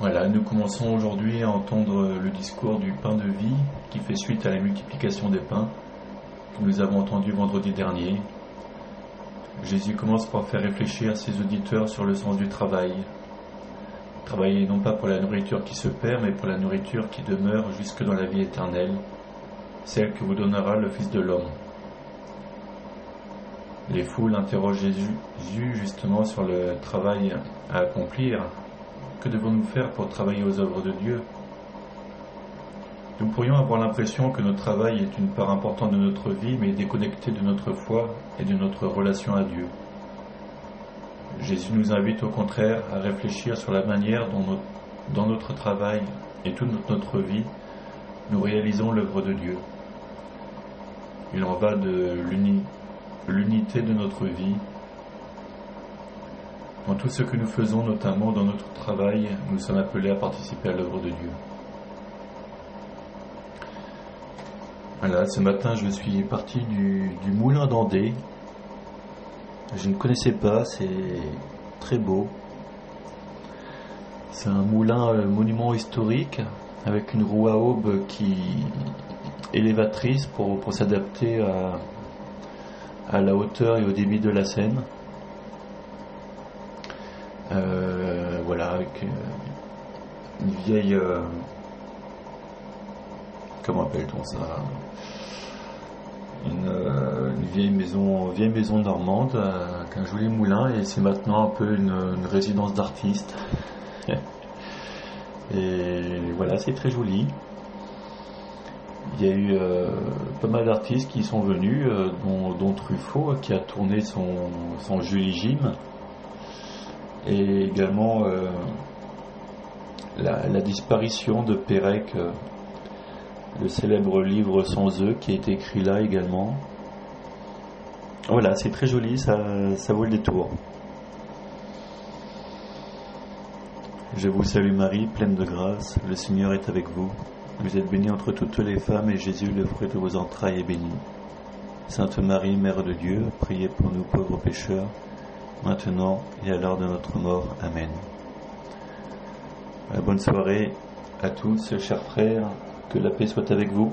Voilà, nous commençons aujourd'hui à entendre le discours du pain de vie qui fait suite à la multiplication des pains que nous avons entendu vendredi dernier. Jésus commence par faire réfléchir ses auditeurs sur le sens du travail. Travailler non pas pour la nourriture qui se perd, mais pour la nourriture qui demeure jusque dans la vie éternelle, celle que vous donnera le Fils de l'homme. Les foules interrogent Jésus justement sur le travail à accomplir que devons-nous faire pour travailler aux œuvres de Dieu? Nous pourrions avoir l'impression que notre travail est une part importante de notre vie, mais déconnecté de notre foi et de notre relation à Dieu. Jésus nous invite au contraire à réfléchir sur la manière dont dans notre travail et toute notre vie, nous réalisons l'œuvre de Dieu. Il en va de l'unité de notre vie dans tout ce que nous faisons, notamment dans notre travail, nous sommes appelés à participer à l'œuvre de Dieu. Voilà, ce matin, je suis parti du, moulin d'Andé. Je ne connaissais pas, c'est très beau. C'est un moulin euh, monument historique avec une roue à aube qui élévatrice pour, pour s'adapter à, à la hauteur et au débit de la Seine. Euh, voilà, avec euh, une vieille. Euh, comment appelle-t-on ça? Une, vieille maison, vieille maison normande avec un joli moulin et c'est maintenant un peu une, résidence d'artiste. et voilà, c'est très joli. Il y a eu pas mal d'artistes qui sont venus, dont, Truffaut qui a tourné son, son Julie Jim et également euh, la, disparition de Pérec, euh, le célèbre livre sans eux qui été écrit là également. Voilà, c'est très joli, ça vaut le détour. Je vous salue Marie, pleine de grâce, le Seigneur est avec vous. Vous êtes bénie entre toutes les femmes et Jésus, le fruit de vos entrailles, est béni. Sainte Marie, Mère de Dieu, priez pour nous pauvres pécheurs maintenant et à l'heure de notre mort. Amen. Euh, bonne soirée à tous, chers frères, que la paix soit avec vous.